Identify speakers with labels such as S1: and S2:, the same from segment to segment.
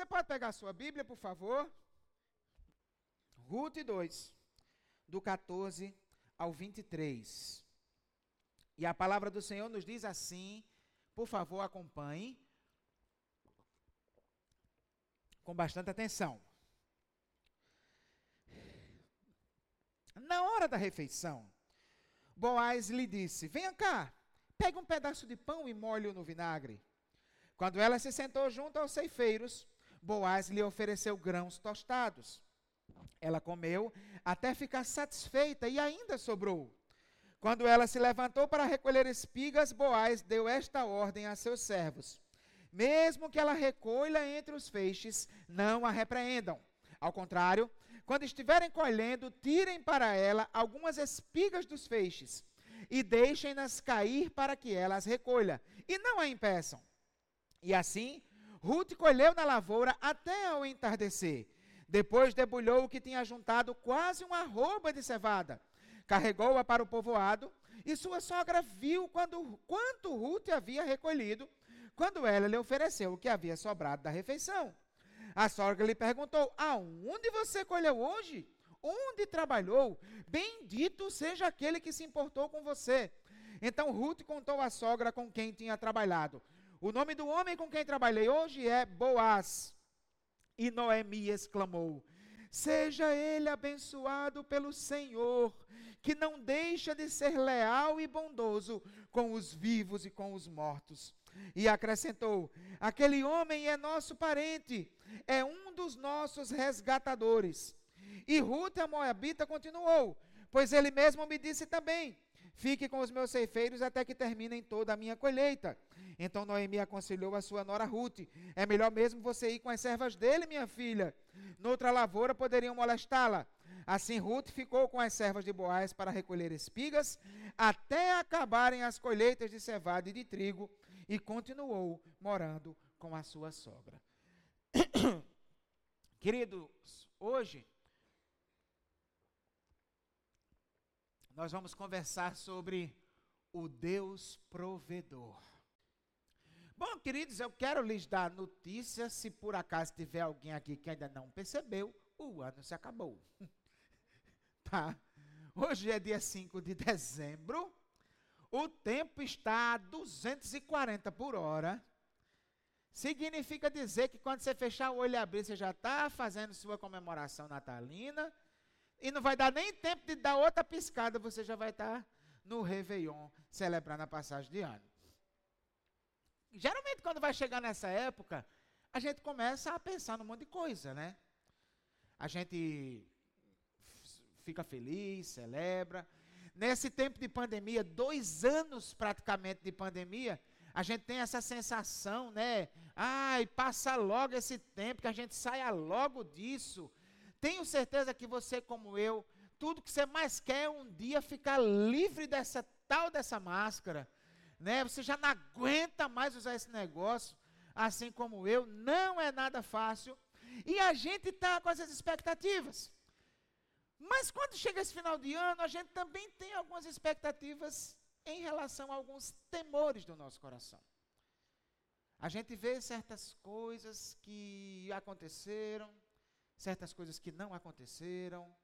S1: Você pode pegar a sua Bíblia, por favor? Ruth 2, do 14 ao 23. E a palavra do Senhor nos diz assim, por favor, acompanhe com bastante atenção. Na hora da refeição, Boaz lhe disse: Venha cá, pegue um pedaço de pão e molhe-o no vinagre. Quando ela se sentou junto aos ceifeiros, Boaz lhe ofereceu grãos tostados. Ela comeu até ficar satisfeita e ainda sobrou. Quando ela se levantou para recolher espigas, Boaz deu esta ordem a seus servos: Mesmo que ela recolha entre os feixes, não a repreendam. Ao contrário, quando estiverem colhendo, tirem para ela algumas espigas dos feixes e deixem-nas cair para que ela as recolha, e não a impeçam. E assim, Ruth colheu na lavoura até ao entardecer. Depois debulhou o que tinha juntado quase uma arroba de cevada. Carregou-a para o povoado, e sua sogra viu quando, quanto Ruth havia recolhido, quando ela lhe ofereceu o que havia sobrado da refeição. A sogra lhe perguntou: Aonde você colheu hoje? Onde trabalhou? Bendito seja aquele que se importou com você. Então Ruth contou à sogra com quem tinha trabalhado. O nome do homem com quem trabalhei hoje é Boaz. E Noemi exclamou: Seja ele abençoado pelo Senhor, que não deixa de ser leal e bondoso com os vivos e com os mortos. E acrescentou: Aquele homem é nosso parente, é um dos nossos resgatadores. E Ruth, a Moabita, continuou: Pois ele mesmo me disse também: Fique com os meus ceifeiros até que terminem toda a minha colheita. Então Noemi aconselhou a sua nora Ruth: É melhor mesmo você ir com as servas dele, minha filha. Noutra lavoura poderiam molestá-la. Assim Ruth ficou com as servas de Boaz para recolher espigas, até acabarem as colheitas de cevada e de trigo, e continuou morando com a sua sogra. Queridos, hoje nós vamos conversar sobre o Deus provedor. Bom, queridos, eu quero lhes dar notícia, se por acaso tiver alguém aqui que ainda não percebeu, o ano se acabou. tá? Hoje é dia 5 de dezembro. O tempo está a 240 por hora. Significa dizer que quando você fechar o olho e abrir, você já está fazendo sua comemoração natalina. E não vai dar nem tempo de dar outra piscada, você já vai estar tá no Réveillon, celebrando a passagem de ano. Geralmente, quando vai chegar nessa época, a gente começa a pensar num monte de coisa, né? A gente fica feliz, celebra. Nesse tempo de pandemia, dois anos praticamente de pandemia, a gente tem essa sensação, né? Ai, passa logo esse tempo, que a gente saia logo disso. Tenho certeza que você, como eu, tudo que você mais quer é um dia ficar livre dessa tal dessa máscara, né? Você já não aguenta mais usar esse negócio, assim como eu, não é nada fácil. E a gente está com essas expectativas. Mas quando chega esse final de ano, a gente também tem algumas expectativas em relação a alguns temores do nosso coração. A gente vê certas coisas que aconteceram, certas coisas que não aconteceram.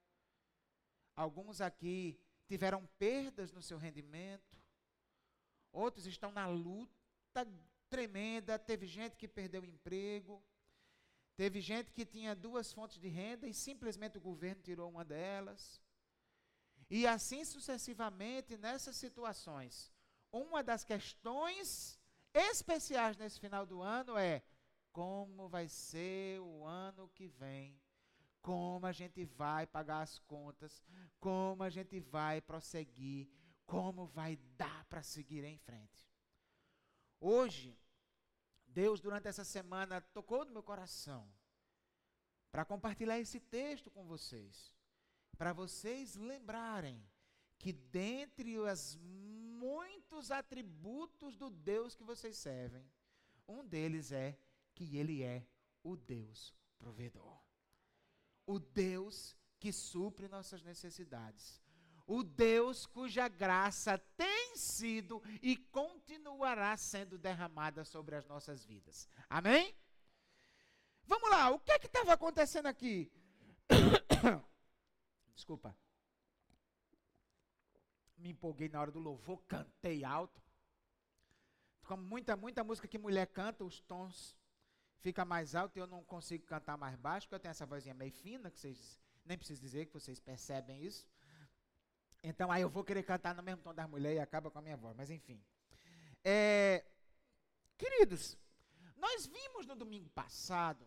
S1: Alguns aqui tiveram perdas no seu rendimento, outros estão na luta tremenda. Teve gente que perdeu o emprego, teve gente que tinha duas fontes de renda e simplesmente o governo tirou uma delas. E assim sucessivamente nessas situações. Uma das questões especiais nesse final do ano é como vai ser o ano que vem, como a gente vai pagar as contas, como a gente vai prosseguir, como vai dar para seguir em frente. Hoje, Deus, durante essa semana, tocou no meu coração para compartilhar esse texto com vocês para vocês lembrarem que dentre os muitos atributos do Deus que vocês servem, um deles é que ele é o Deus provedor. O Deus que supre nossas necessidades. O Deus cuja graça tem sido e continuará sendo derramada sobre as nossas vidas. Amém? Vamos lá o que é que estava acontecendo aqui? Desculpa. Me empolguei na hora do louvor, cantei alto. Como muita, muita música que mulher canta, os tons fica mais alto e eu não consigo cantar mais baixo, porque eu tenho essa vozinha meio fina, que vocês nem preciso dizer que vocês percebem isso. Então aí eu vou querer cantar no mesmo tom das mulheres e acaba com a minha voz, mas enfim. É, queridos, nós vimos no domingo passado,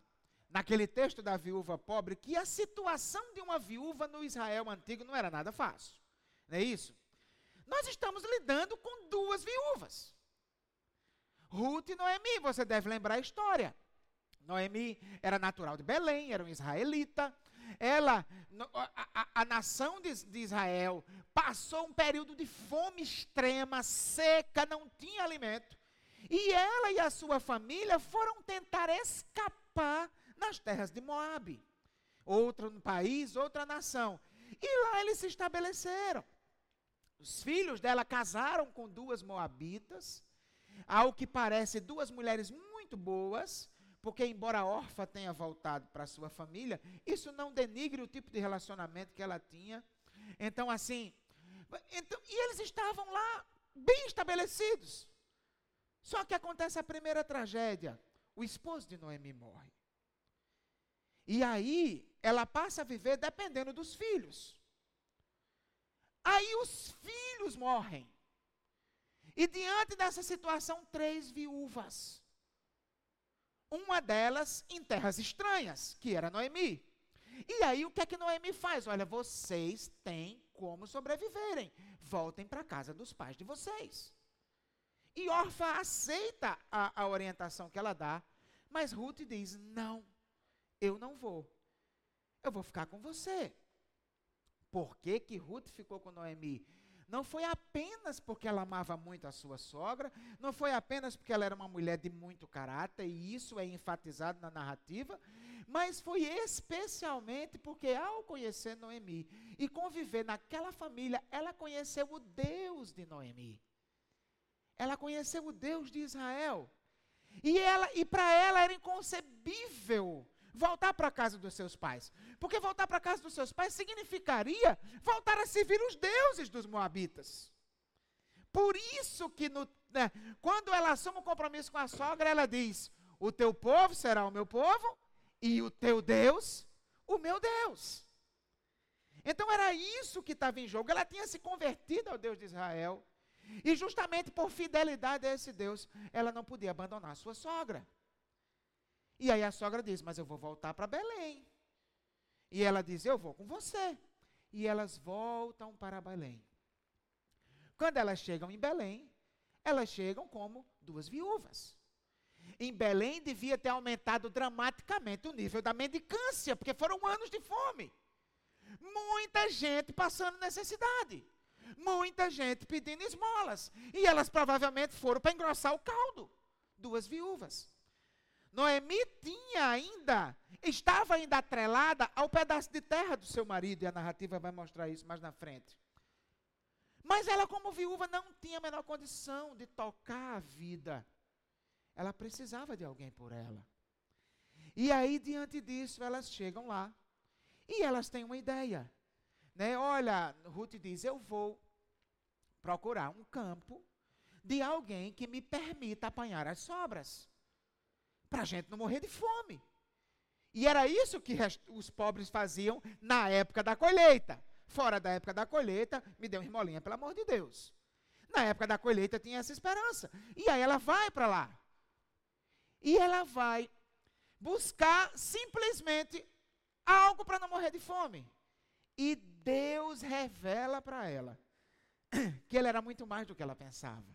S1: naquele texto da viúva pobre, que a situação de uma viúva no Israel antigo não era nada fácil. Não é isso? Nós estamos lidando com duas viúvas. Ruth e Noemi, você deve lembrar a história. Noemi era natural de Belém, era uma israelita. Ela, a, a, a nação de, de Israel, passou um período de fome extrema, seca, não tinha alimento. E ela e a sua família foram tentar escapar nas terras de Moabe. Outro país, outra nação. E lá eles se estabeleceram. Os filhos dela casaram com duas moabitas, ao que parece duas mulheres muito boas, porque, embora a órfã tenha voltado para sua família, isso não denigre o tipo de relacionamento que ela tinha. Então, assim, então, e eles estavam lá bem estabelecidos. Só que acontece a primeira tragédia: o esposo de Noemi morre. E aí, ela passa a viver dependendo dos filhos. Aí os filhos morrem. E diante dessa situação, três viúvas uma delas em terras estranhas, que era Noemi. E aí o que é que Noemi faz? Olha, vocês têm como sobreviverem. Voltem para a casa dos pais de vocês. E Orfa aceita a, a orientação que ela dá, mas Ruth diz: Não, eu não vou. Eu vou ficar com você. Por que, que Ruth ficou com Noemi? Não foi apenas porque ela amava muito a sua sogra, não foi apenas porque ela era uma mulher de muito caráter, e isso é enfatizado na narrativa, mas foi especialmente porque, ao conhecer Noemi e conviver naquela família, ela conheceu o Deus de Noemi. Ela conheceu o Deus de Israel. E, e para ela era inconcebível voltar para a casa dos seus pais. Porque voltar para a casa dos seus pais significaria voltar a servir os deuses dos moabitas. Por isso que no, né, quando ela assume um compromisso com a sogra, ela diz: O teu povo será o meu povo e o teu Deus, o meu Deus. Então era isso que estava em jogo. Ela tinha se convertido ao Deus de Israel. E justamente por fidelidade a esse Deus, ela não podia abandonar sua sogra. E aí a sogra diz: Mas eu vou voltar para Belém. E ela diz: Eu vou com você. E elas voltam para Belém. Quando elas chegam em Belém, elas chegam como duas viúvas. Em Belém devia ter aumentado dramaticamente o nível da mendicância, porque foram anos de fome. Muita gente passando necessidade. Muita gente pedindo esmolas. E elas provavelmente foram para engrossar o caldo. Duas viúvas. Noemi tinha ainda, estava ainda atrelada ao pedaço de terra do seu marido, e a narrativa vai mostrar isso mais na frente. Mas ela, como viúva, não tinha a menor condição de tocar a vida. Ela precisava de alguém por ela. E aí, diante disso, elas chegam lá. E elas têm uma ideia. Né? Olha, Ruth diz: Eu vou procurar um campo de alguém que me permita apanhar as sobras para a gente não morrer de fome. E era isso que os pobres faziam na época da colheita. Fora da época da colheita, me dê uma esmolinha, pelo amor de Deus. Na época da colheita tinha essa esperança. E aí ela vai para lá. E ela vai buscar simplesmente algo para não morrer de fome. E Deus revela para ela que ele era muito mais do que ela pensava.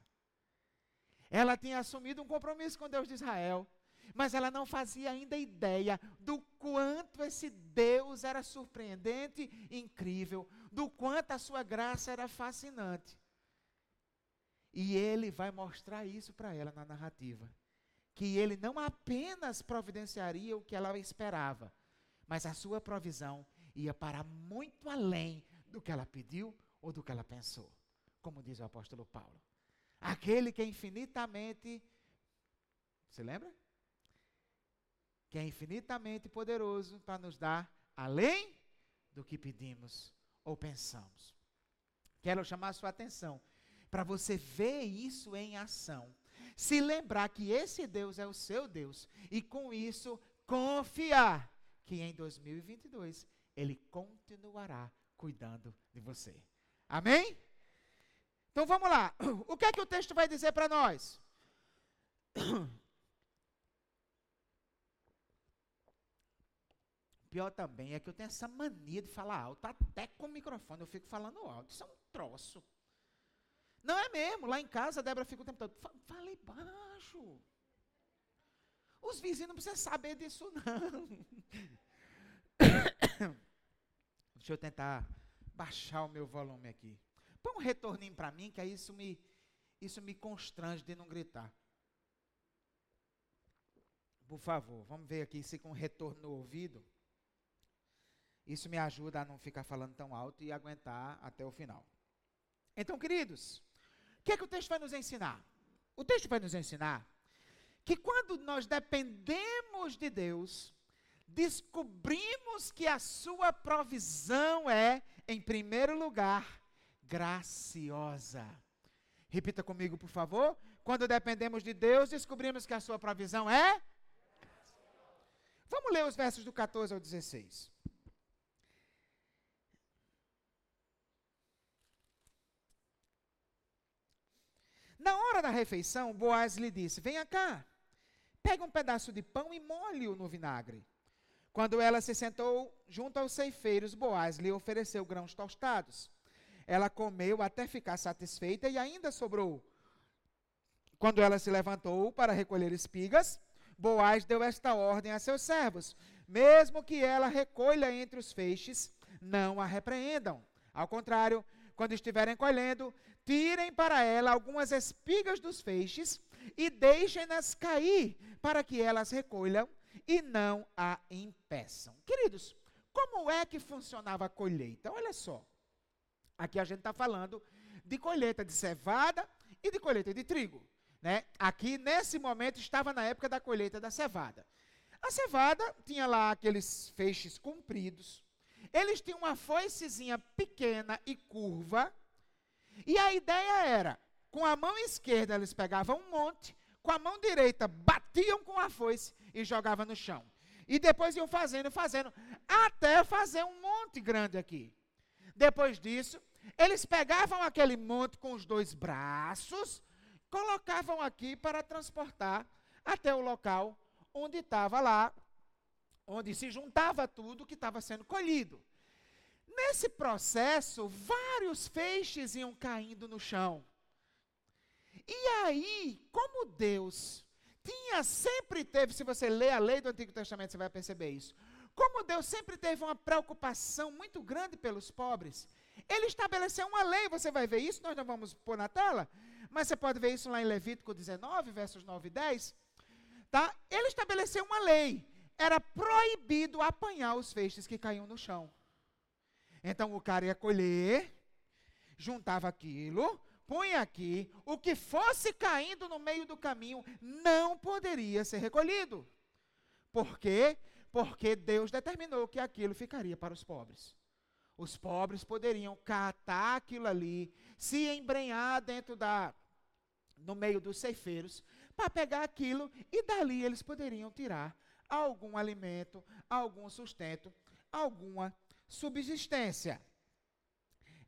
S1: Ela tinha assumido um compromisso com Deus de Israel mas ela não fazia ainda ideia do quanto esse Deus era surpreendente incrível, do quanto a sua graça era fascinante. E ele vai mostrar isso para ela na narrativa. Que ele não apenas providenciaria o que ela esperava, mas a sua provisão ia para muito além do que ela pediu ou do que ela pensou. Como diz o apóstolo Paulo. Aquele que infinitamente. Você lembra? Que é infinitamente poderoso para nos dar além do que pedimos ou pensamos. Quero chamar a sua atenção para você ver isso em ação. Se lembrar que esse Deus é o seu Deus e com isso confiar que em 2022 ele continuará cuidando de você. Amém? Então vamos lá. O que é que o texto vai dizer para nós? Pior também é que eu tenho essa mania de falar alto, até com o microfone eu fico falando alto. Isso é um troço. Não é mesmo. Lá em casa a Débora fica o tempo todo. Falei baixo. Os vizinhos não precisam saber disso, não. Deixa eu tentar baixar o meu volume aqui. Põe um retorninho para mim, que aí isso me, isso me constrange de não gritar. Por favor, vamos ver aqui se com retorno no ouvido. Isso me ajuda a não ficar falando tão alto e aguentar até o final. Então, queridos, o que é que o texto vai nos ensinar? O texto vai nos ensinar que quando nós dependemos de Deus, descobrimos que a sua provisão é, em primeiro lugar, graciosa. Repita comigo, por favor. Quando dependemos de Deus, descobrimos que a sua provisão é. Vamos ler os versos do 14 ao 16. Na hora da refeição, Boaz lhe disse: Venha cá, pega um pedaço de pão e molhe-o no vinagre. Quando ela se sentou junto aos ceifeiros, Boaz lhe ofereceu grãos tostados. Ela comeu até ficar satisfeita e ainda sobrou. Quando ela se levantou para recolher espigas, Boaz deu esta ordem a seus servos: mesmo que ela recolha entre os feixes, não a repreendam. Ao contrário, quando estiverem colhendo, tirem para ela algumas espigas dos feixes e deixem-nas cair, para que elas recolham e não a impeçam. Queridos, como é que funcionava a colheita? Olha só. Aqui a gente está falando de colheita de cevada e de colheita de trigo. Né? Aqui, nesse momento, estava na época da colheita da cevada. A cevada tinha lá aqueles feixes compridos. Eles tinham uma foicezinha pequena e curva. E a ideia era, com a mão esquerda eles pegavam um monte, com a mão direita batiam com a foice e jogavam no chão. E depois iam fazendo, fazendo, até fazer um monte grande aqui. Depois disso, eles pegavam aquele monte com os dois braços, colocavam aqui para transportar até o local onde estava lá, onde se juntava tudo que estava sendo colhido. Nesse processo, vários feixes iam caindo no chão. E aí, como Deus tinha sempre teve, se você ler a lei do Antigo Testamento, você vai perceber isso. Como Deus sempre teve uma preocupação muito grande pelos pobres, ele estabeleceu uma lei, você vai ver isso, nós não vamos pôr na tela, mas você pode ver isso lá em Levítico 19, versos 9 e 10. Tá? Ele estabeleceu uma lei. Era proibido apanhar os feixes que caíam no chão. Então o cara ia colher, juntava aquilo, punha aqui, o que fosse caindo no meio do caminho não poderia ser recolhido. Por quê? porque Deus determinou que aquilo ficaria para os pobres. Os pobres poderiam catar aquilo ali, se embrenhar dentro da no meio dos ceifeiros, para pegar aquilo e dali eles poderiam tirar algum alimento, algum sustento, alguma subsistência.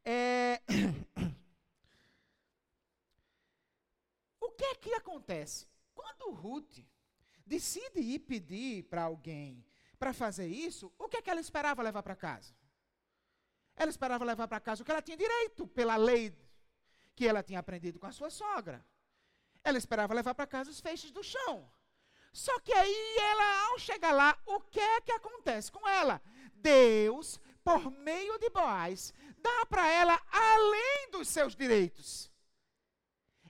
S1: É... o que é que acontece? Quando Ruth decide ir pedir para alguém para fazer isso, o que, é que ela esperava levar para casa? Ela esperava levar para casa o que ela tinha direito pela lei que ela tinha aprendido com a sua sogra. Ela esperava levar para casa os feixes do chão. Só que aí ela, ao chegar lá, o que é que acontece com ela? Deus, por meio de Boaz, dá para ela além dos seus direitos.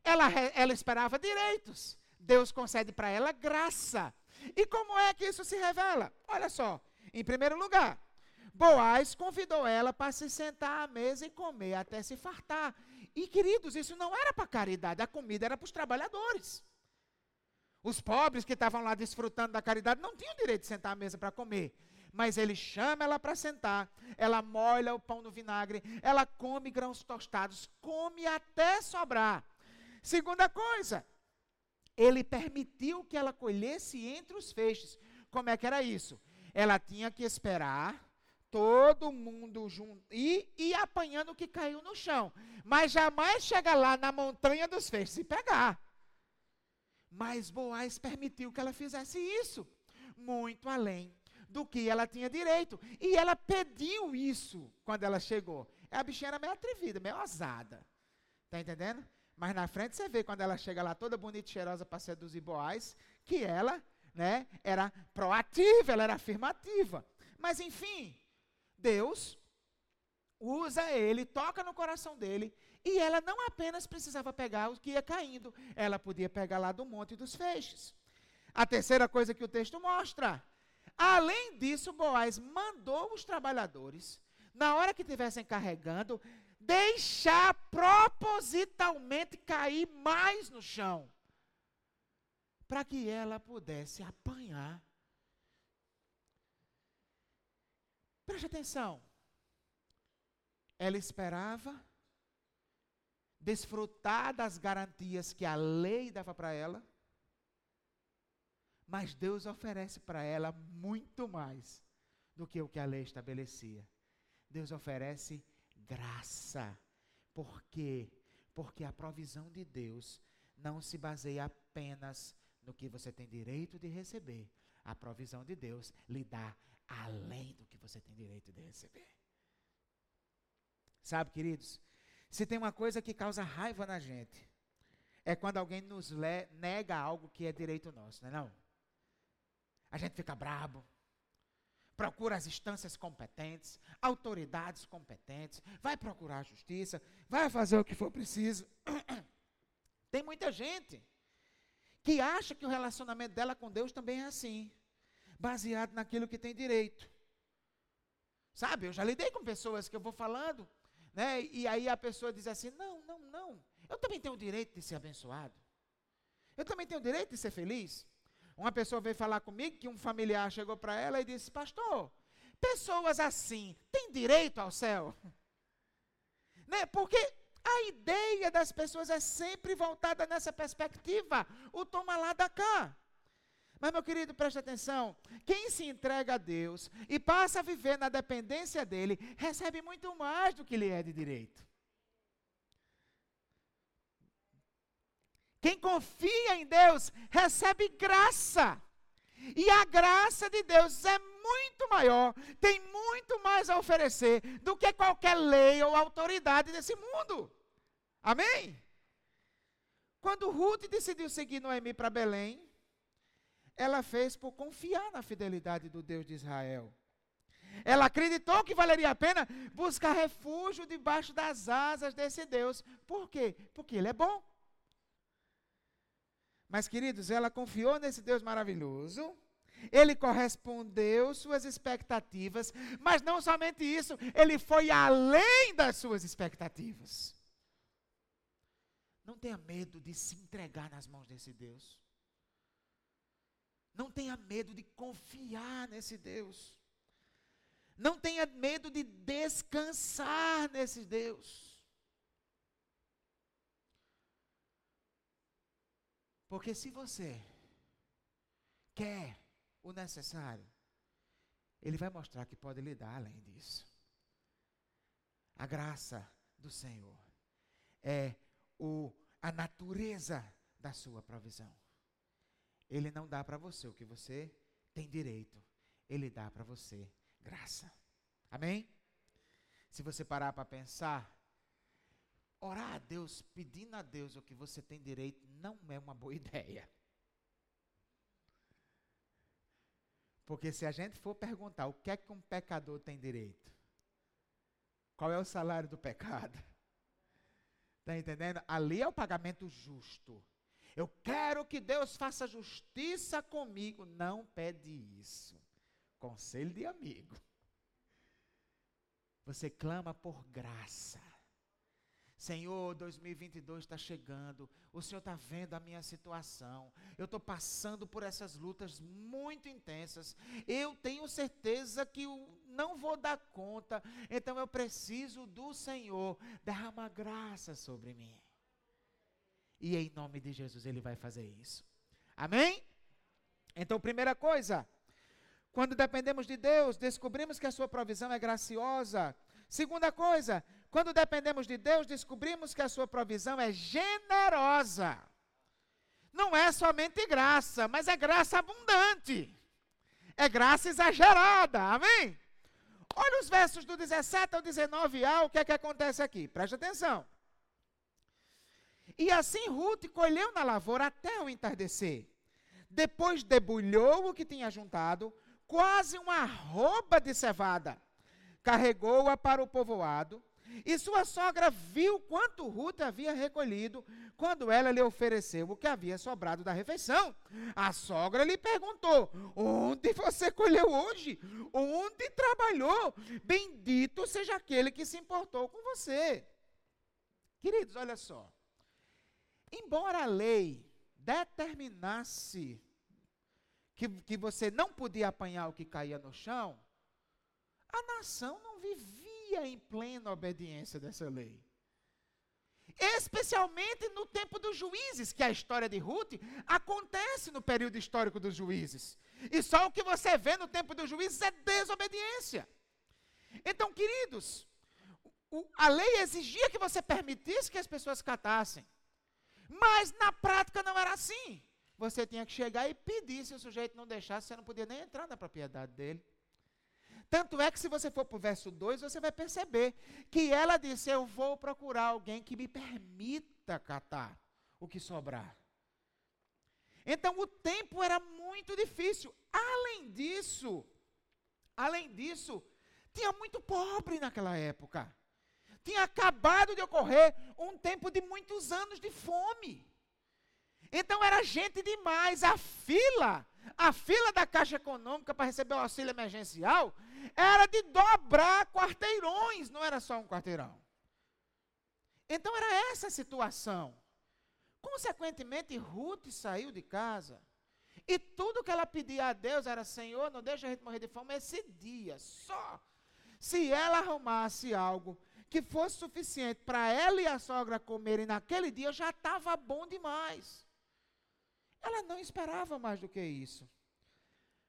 S1: Ela, ela esperava direitos. Deus concede para ela graça. E como é que isso se revela? Olha só, em primeiro lugar, Boaz convidou ela para se sentar à mesa e comer até se fartar. E queridos, isso não era para caridade, a comida era para os trabalhadores. Os pobres que estavam lá desfrutando da caridade não tinham direito de sentar à mesa para comer. Mas ele chama ela para sentar, ela molha o pão no vinagre, ela come grãos tostados, come até sobrar. Segunda coisa, ele permitiu que ela colhesse entre os feixes. Como é que era isso? Ela tinha que esperar todo mundo junto e ir apanhando o que caiu no chão. Mas jamais chegar lá na montanha dos feixes e pegar. Mas Boaz permitiu que ela fizesse isso, muito além do que ela tinha direito. E ela pediu isso quando ela chegou. A bichinha era meio atrevida, meio ousada. Está entendendo? Mas na frente você vê quando ela chega lá toda bonita e cheirosa para seduzir Boaz, que ela né, era proativa, ela era afirmativa. Mas enfim, Deus usa ele, toca no coração dele, e ela não apenas precisava pegar o que ia caindo, ela podia pegar lá do monte dos feixes. A terceira coisa que o texto mostra, além disso, Boaz mandou os trabalhadores, na hora que estivessem carregando, deixar propositalmente cair mais no chão, para que ela pudesse apanhar. Preste atenção. Ela esperava desfrutar das garantias que a lei dava para ela, mas Deus oferece para ela muito mais do que o que a lei estabelecia. Deus oferece graça. Por quê? Porque a provisão de Deus não se baseia apenas no que você tem direito de receber. A provisão de Deus lhe dá além do que você tem direito de receber. Sabe, queridos, se tem uma coisa que causa raiva na gente, é quando alguém nos nega algo que é direito nosso, não é não? A gente fica brabo, procura as instâncias competentes, autoridades competentes, vai procurar a justiça, vai fazer o que for preciso. Tem muita gente que acha que o relacionamento dela com Deus também é assim, baseado naquilo que tem direito. Sabe, eu já lidei com pessoas que eu vou falando, né, e aí a pessoa diz assim: não, não, não, eu também tenho o direito de ser abençoado. Eu também tenho o direito de ser feliz. Uma pessoa veio falar comigo que um familiar chegou para ela e disse: Pastor, pessoas assim têm direito ao céu? Né? Porque a ideia das pessoas é sempre voltada nessa perspectiva, o toma lá da cá. Mas, meu querido, preste atenção: quem se entrega a Deus e passa a viver na dependência dele, recebe muito mais do que lhe é de direito. Quem confia em Deus recebe graça. E a graça de Deus é muito maior, tem muito mais a oferecer do que qualquer lei ou autoridade desse mundo. Amém? Quando Ruth decidiu seguir Noemi para Belém, ela fez por confiar na fidelidade do Deus de Israel. Ela acreditou que valeria a pena buscar refúgio debaixo das asas desse Deus. Por quê? Porque ele é bom. Mas, queridos, ela confiou nesse Deus maravilhoso. Ele correspondeu suas expectativas, mas não somente isso, ele foi além das suas expectativas. Não tenha medo de se entregar nas mãos desse Deus. Não tenha medo de confiar nesse Deus. Não tenha medo de descansar nesse Deus. Porque se você quer o necessário, Ele vai mostrar que pode lhe dar além disso. A graça do Senhor é o, a natureza da sua provisão. Ele não dá para você o que você tem direito, Ele dá para você graça. Amém? Se você parar para pensar, Orar a Deus, pedindo a Deus o que você tem direito, não é uma boa ideia. Porque se a gente for perguntar o que é que um pecador tem direito, qual é o salário do pecado? Está entendendo? Ali é o pagamento justo. Eu quero que Deus faça justiça comigo. Não pede isso. Conselho de amigo. Você clama por graça. Senhor, 2022 está chegando, o Senhor está vendo a minha situação, eu estou passando por essas lutas muito intensas, eu tenho certeza que eu não vou dar conta, então eu preciso do Senhor, derrama graça sobre mim. E em nome de Jesus Ele vai fazer isso. Amém? Então, primeira coisa, quando dependemos de Deus, descobrimos que a Sua provisão é graciosa. Segunda coisa, quando dependemos de Deus, descobrimos que a sua provisão é generosa. Não é somente graça, mas é graça abundante. É graça exagerada. Amém? Olha os versos do 17 ao 19a, o que é que acontece aqui? Preste atenção. E assim Ruth colheu na lavoura até o entardecer. Depois debulhou o que tinha juntado, quase uma arroba de cevada. Carregou-a para o povoado e sua sogra viu quanto Ruth havia recolhido quando ela lhe ofereceu o que havia sobrado da refeição. A sogra lhe perguntou: Onde você colheu hoje? Onde trabalhou? Bendito seja aquele que se importou com você. Queridos, olha só. Embora a lei determinasse que, que você não podia apanhar o que caía no chão, a nação não vivia em plena obediência dessa lei. Especialmente no tempo dos juízes, que a história de Ruth acontece no período histórico dos juízes. E só o que você vê no tempo dos juízes é desobediência. Então, queridos, a lei exigia que você permitisse que as pessoas catassem. Mas na prática não era assim. Você tinha que chegar e pedir, se o sujeito não deixasse, você não podia nem entrar na propriedade dele. Tanto é que, se você for para o verso 2, você vai perceber que ela disse: Eu vou procurar alguém que me permita catar o que sobrar. Então, o tempo era muito difícil. Além disso, além disso, tinha muito pobre naquela época. Tinha acabado de ocorrer um tempo de muitos anos de fome. Então era gente demais. A fila, a fila da Caixa Econômica para receber o auxílio emergencial era de dobrar quarteirões, não era só um quarteirão. Então era essa a situação. Consequentemente, Ruth saiu de casa. E tudo que ela pedia a Deus era: Senhor, não deixa a gente morrer de fome esse dia, só. Se ela arrumasse algo que fosse suficiente para ela e a sogra comerem naquele dia, já estava bom demais. Ela não esperava mais do que isso.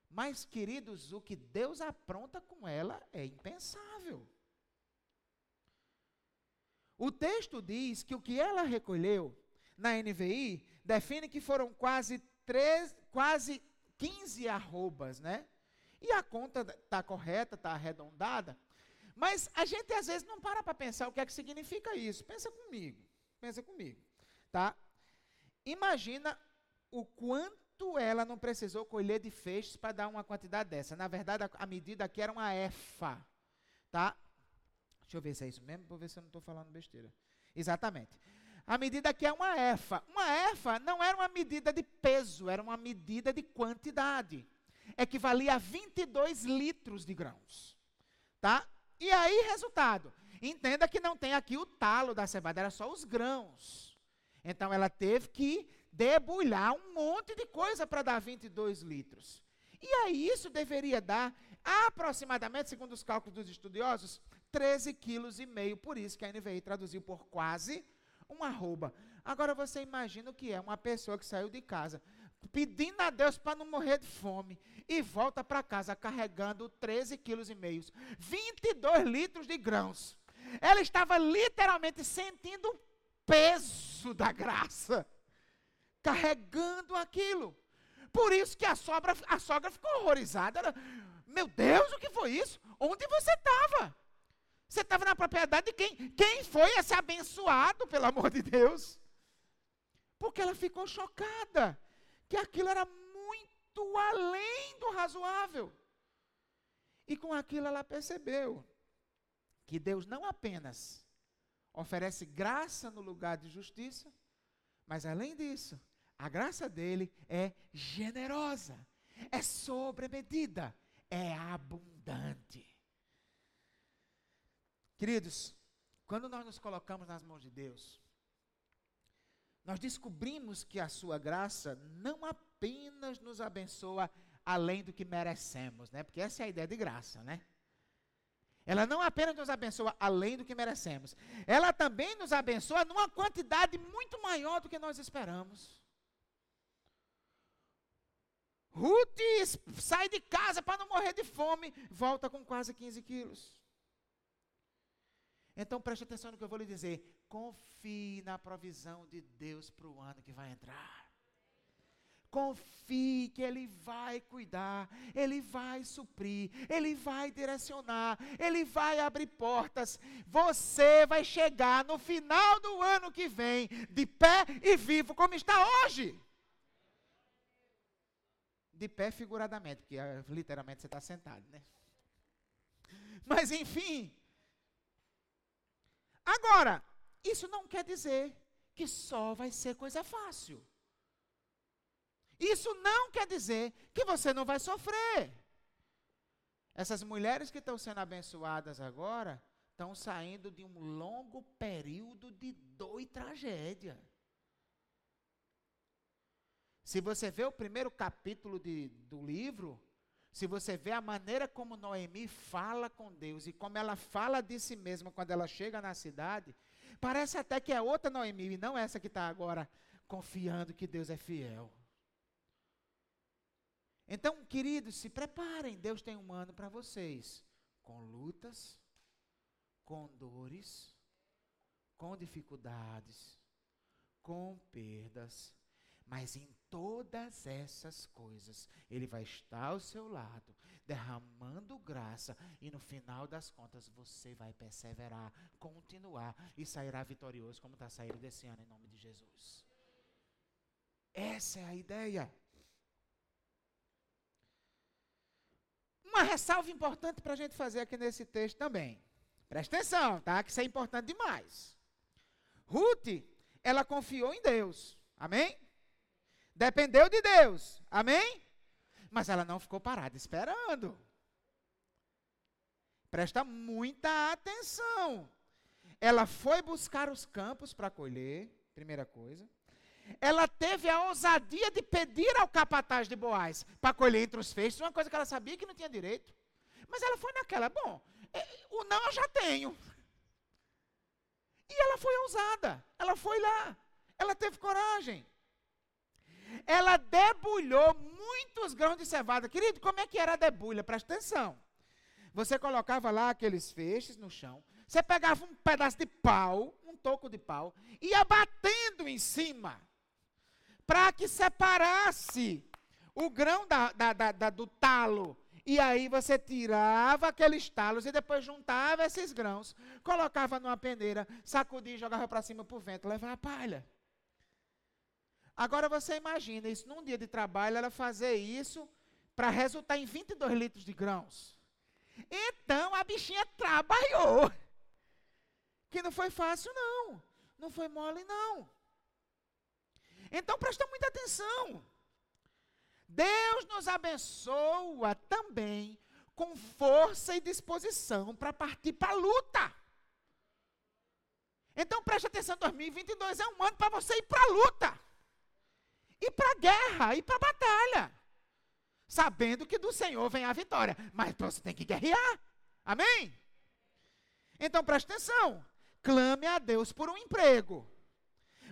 S1: Mas, queridos, o que Deus apronta com ela é impensável. O texto diz que o que ela recolheu na NVI define que foram quase, três, quase 15 arrobas, né? E a conta está correta, está arredondada. Mas a gente às vezes não para para pensar o que é que significa isso. Pensa comigo. Pensa comigo. Tá? Imagina o quanto ela não precisou colher de feixes para dar uma quantidade dessa. Na verdade, a, a, medida aqui era uma efa, tá? Deixa eu ver se é isso mesmo, para ver se eu não estou falando besteira. Exatamente. A medida aqui é uma efa. Uma efa não era uma medida de peso, era uma medida de quantidade. Equivalia a 22 litros de grãos. Tá? E aí, resultado. Entenda que não tem aqui o talo da cevada, era só os grãos. Então ela teve que debulhar um monte de coisa para dar 22 litros. E aí isso deveria dar aproximadamente, segundo os cálculos dos estudiosos, 13 quilos e meio. Por isso que a NVI traduziu por quase uma arroba. Agora você imagina o que é uma pessoa que saiu de casa pedindo a Deus para não morrer de fome e volta para casa carregando 13 quilos e meio, 22 litros de grãos. Ela estava literalmente sentindo o peso da graça carregando aquilo. Por isso que a sogra, a sogra ficou horrorizada. Ela, Meu Deus, o que foi isso? Onde você estava? Você estava na propriedade de quem? Quem foi esse abençoado, pelo amor de Deus? Porque ela ficou chocada que aquilo era muito além do razoável. E com aquilo ela percebeu que Deus não apenas oferece graça no lugar de justiça, mas além disso, a graça dele é generosa, é sobremedida, é abundante. Queridos, Quando nós nos colocamos nas mãos de Deus, nós descobrimos que a sua graça não apenas nos abençoa além do que merecemos, né? Porque essa é a ideia de graça, né? Ela não apenas nos abençoa além do que merecemos, ela também nos abençoa numa quantidade muito maior do que nós esperamos. Ruth sai de casa para não morrer de fome, volta com quase 15 quilos. Então preste atenção no que eu vou lhe dizer. Confie na provisão de Deus para o ano que vai entrar. Confie que Ele vai cuidar, Ele vai suprir, Ele vai direcionar, Ele vai abrir portas. Você vai chegar no final do ano que vem de pé e vivo como está hoje de pé figuradamente, porque ah, literalmente você está sentado, né? Mas enfim. Agora, isso não quer dizer que só vai ser coisa fácil. Isso não quer dizer que você não vai sofrer. Essas mulheres que estão sendo abençoadas agora estão saindo de um longo período de dor e tragédia. Se você vê o primeiro capítulo de, do livro, se você vê a maneira como Noemi fala com Deus e como ela fala de si mesma quando ela chega na cidade, parece até que é outra Noemi e não essa que está agora confiando que Deus é fiel. Então, queridos, se preparem, Deus tem um ano para vocês, com lutas, com dores, com dificuldades, com perdas, mas em todas essas coisas, Ele vai estar ao seu lado, derramando graça, e no final das contas você vai perseverar, continuar e sairá vitorioso, como está saindo desse ano, em nome de Jesus. Essa é a ideia. Uma ressalva importante para a gente fazer aqui nesse texto também. Presta atenção, tá? Que isso é importante demais. Ruth, ela confiou em Deus. Amém? Dependeu de Deus. Amém? Mas ela não ficou parada esperando. Presta muita atenção. Ela foi buscar os campos para colher, primeira coisa. Ela teve a ousadia de pedir ao capataz de Boaz para colher entre os feixes, uma coisa que ela sabia que não tinha direito. Mas ela foi naquela, bom, é, o não eu já tenho. E ela foi ousada, ela foi lá, ela teve coragem ela debulhou muitos grãos de cevada. Querido, como é que era a debulha? Presta atenção. Você colocava lá aqueles feixes no chão, você pegava um pedaço de pau, um toco de pau, e ia batendo em cima, para que separasse o grão da, da, da, do talo. E aí você tirava aqueles talos e depois juntava esses grãos, colocava numa peneira, sacudia e jogava para cima para o vento, levava a palha. Agora você imagina isso num dia de trabalho, ela fazer isso para resultar em 22 litros de grãos. Então a bichinha trabalhou. Que não foi fácil, não. Não foi mole, não. Então presta muita atenção. Deus nos abençoa também com força e disposição para partir para a luta. Então preste atenção, 2022 é um ano para você ir para a luta ir para a guerra, ir para a batalha. Sabendo que do Senhor vem a vitória. Mas você tem que guerrear. Amém? Então preste atenção. Clame a Deus por um emprego.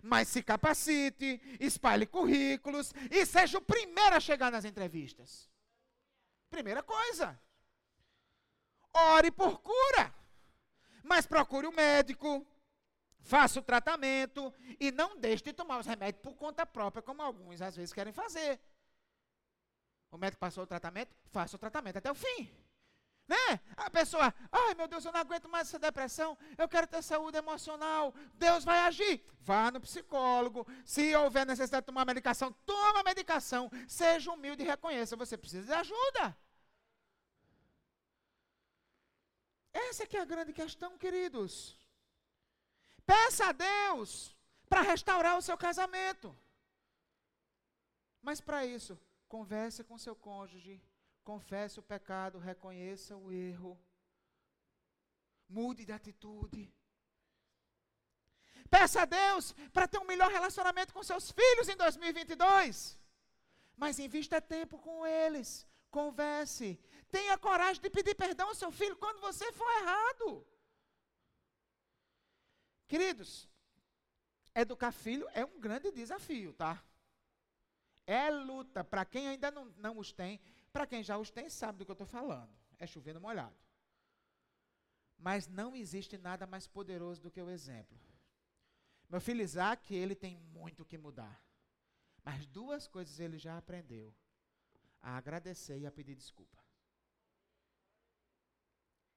S1: Mas se capacite, espalhe currículos e seja o primeiro a chegar nas entrevistas. Primeira coisa. Ore por cura. Mas procure o um médico, Faça o tratamento e não deixe de tomar os remédios por conta própria, como alguns às vezes querem fazer. O médico passou o tratamento, faça o tratamento até o fim. Né? A pessoa, ai meu Deus, eu não aguento mais essa depressão, eu quero ter saúde emocional, Deus vai agir. Vá no psicólogo, se houver necessidade de tomar medicação, toma a medicação, seja humilde e reconheça, você precisa de ajuda. Essa é que é a grande questão, queridos. Peça a Deus para restaurar o seu casamento. Mas para isso, converse com seu cônjuge, confesse o pecado, reconheça o erro, mude de atitude. Peça a Deus para ter um melhor relacionamento com seus filhos em 2022. Mas invista tempo com eles. Converse. Tenha coragem de pedir perdão ao seu filho quando você for errado. Queridos, educar filho é um grande desafio, tá? É luta. Para quem ainda não, não os tem, para quem já os tem, sabe do que eu estou falando. É chovendo molhado. Mas não existe nada mais poderoso do que o exemplo. Meu filho Isaac, ele tem muito que mudar. Mas duas coisas ele já aprendeu: a agradecer e a pedir desculpa.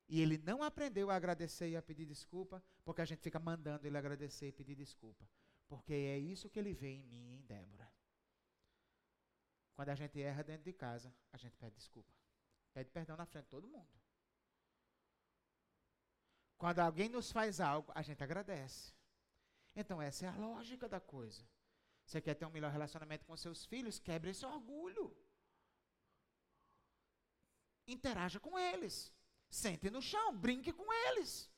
S1: E ele não aprendeu a agradecer e a pedir desculpa, porque a gente fica mandando ele agradecer e pedir desculpa. Porque é isso que ele vê em mim e em Débora. Quando a gente erra dentro de casa, a gente pede desculpa. Pede perdão na frente de todo mundo. Quando alguém nos faz algo, a gente agradece. Então, essa é a lógica da coisa. Você quer ter um melhor relacionamento com seus filhos? Quebre esse orgulho. Interaja com eles. Sente no chão, brinque com eles.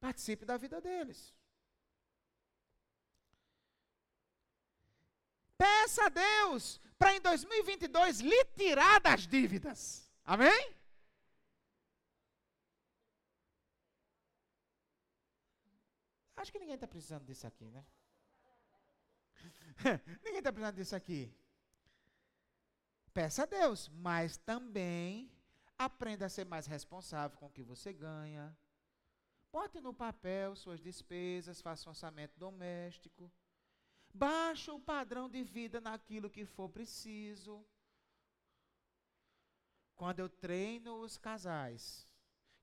S1: Participe da vida deles. Peça a Deus para em 2022 lhe tirar das dívidas. Amém? Acho que ninguém está precisando disso aqui, né? ninguém está precisando disso aqui. Peça a Deus, mas também aprenda a ser mais responsável com o que você ganha. Bote no papel suas despesas, faça um orçamento doméstico. Baixe o padrão de vida naquilo que for preciso. Quando eu treino os casais,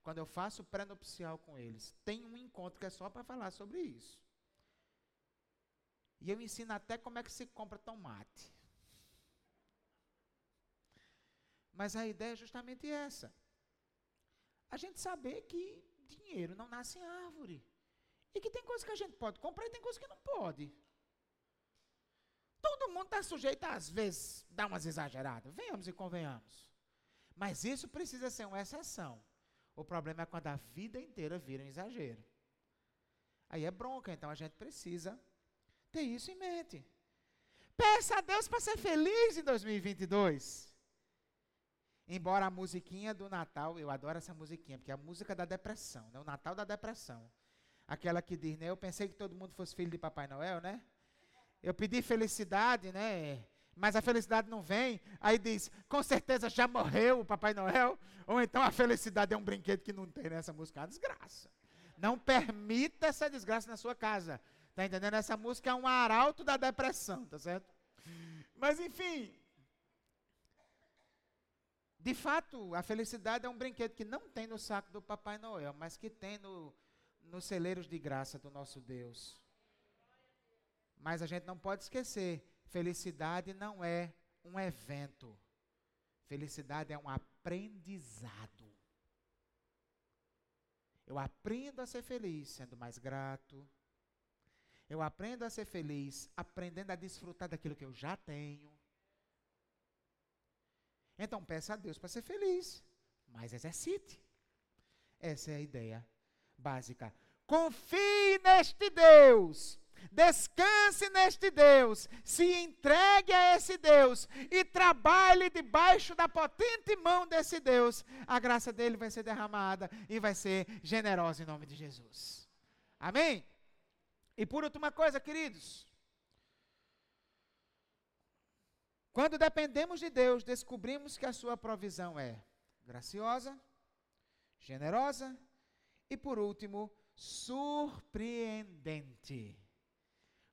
S1: quando eu faço pré-nupcial com eles, tem um encontro que é só para falar sobre isso. E eu ensino até como é que se compra tomate. Mas a ideia é justamente essa. A gente saber que dinheiro não nasce em árvore. E que tem coisas que a gente pode comprar e tem coisas que não pode. Todo mundo está sujeito às vezes, dar umas exageradas. Venhamos e convenhamos. Mas isso precisa ser uma exceção. O problema é quando a vida inteira vira um exagero. Aí é bronca, então a gente precisa ter isso em mente. Peça a Deus para ser feliz em 2022. Embora a musiquinha do Natal, eu adoro essa musiquinha, porque é a música da depressão, né? o Natal da depressão. Aquela que diz, né? Eu pensei que todo mundo fosse filho de Papai Noel, né? Eu pedi felicidade, né? Mas a felicidade não vem. Aí diz, com certeza já morreu o Papai Noel. Ou então a felicidade é um brinquedo que não tem nessa música. É uma desgraça. Não permita essa desgraça na sua casa. Tá entendendo? Essa música é um arauto da depressão, tá certo? Mas enfim, de fato, a felicidade é um brinquedo que não tem no saco do Papai Noel, mas que tem no, nos celeiros de graça do nosso Deus. Mas a gente não pode esquecer: felicidade não é um evento. Felicidade é um aprendizado. Eu aprendo a ser feliz sendo mais grato. Eu aprendo a ser feliz aprendendo a desfrutar daquilo que eu já tenho. Então peça a Deus para ser feliz, mas exercite. Essa é a ideia básica. Confie neste Deus. Descanse neste Deus, se entregue a esse Deus e trabalhe debaixo da potente mão desse Deus. A graça dele vai ser derramada e vai ser generosa em nome de Jesus. Amém? E por última coisa, queridos, Quando dependemos de Deus, descobrimos que a sua provisão é graciosa, generosa e, por último, surpreendente.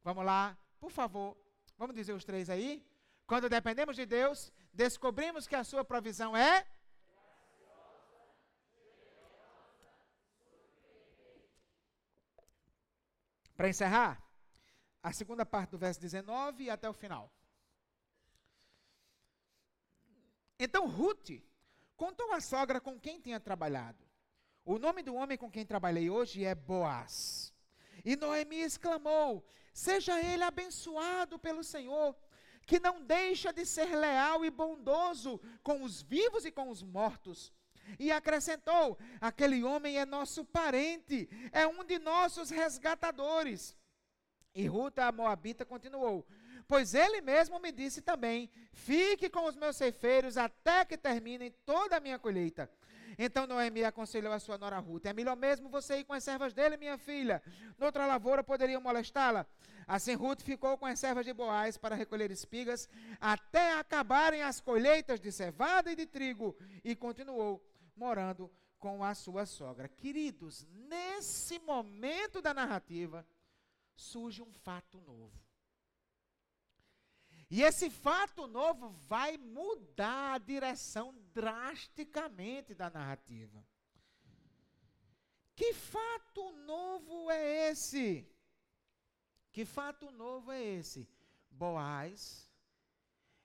S1: Vamos lá, por favor, vamos dizer os três aí? Quando dependemos de Deus, descobrimos que a sua provisão é. Para encerrar, a segunda parte do verso 19 e até o final. Então Ruth contou à sogra com quem tinha trabalhado. O nome do homem com quem trabalhei hoje é Boaz. E Noemi exclamou: Seja ele abençoado pelo Senhor, que não deixa de ser leal e bondoso com os vivos e com os mortos. E acrescentou: aquele homem é nosso parente, é um de nossos resgatadores. E Ruta, a Moabita, continuou: Pois ele mesmo me disse também: Fique com os meus ceifeiros até que terminem toda a minha colheita. Então Noemi aconselhou a sua nora Ruth: É melhor mesmo você ir com as servas dele, minha filha. Noutra lavoura poderiam molestá-la. Assim Ruth ficou com as servas de Boaz para recolher espigas até acabarem as colheitas de cevada e de trigo e continuou morando com a sua sogra. Queridos, nesse momento da narrativa surge um fato novo. E esse fato novo vai mudar a direção drasticamente da narrativa. Que fato novo é esse? Que fato novo é esse? Boaz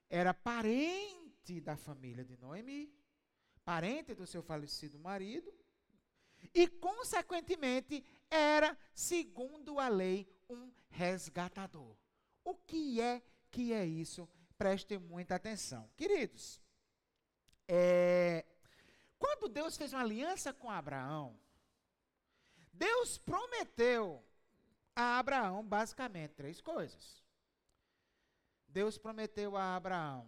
S1: era parente da família de Noemi, parente do seu falecido marido, e, consequentemente, era, segundo a lei, um resgatador. O que é que é isso? Preste muita atenção. Queridos, é, quando Deus fez uma aliança com Abraão, Deus prometeu a Abraão basicamente três coisas. Deus prometeu a Abraão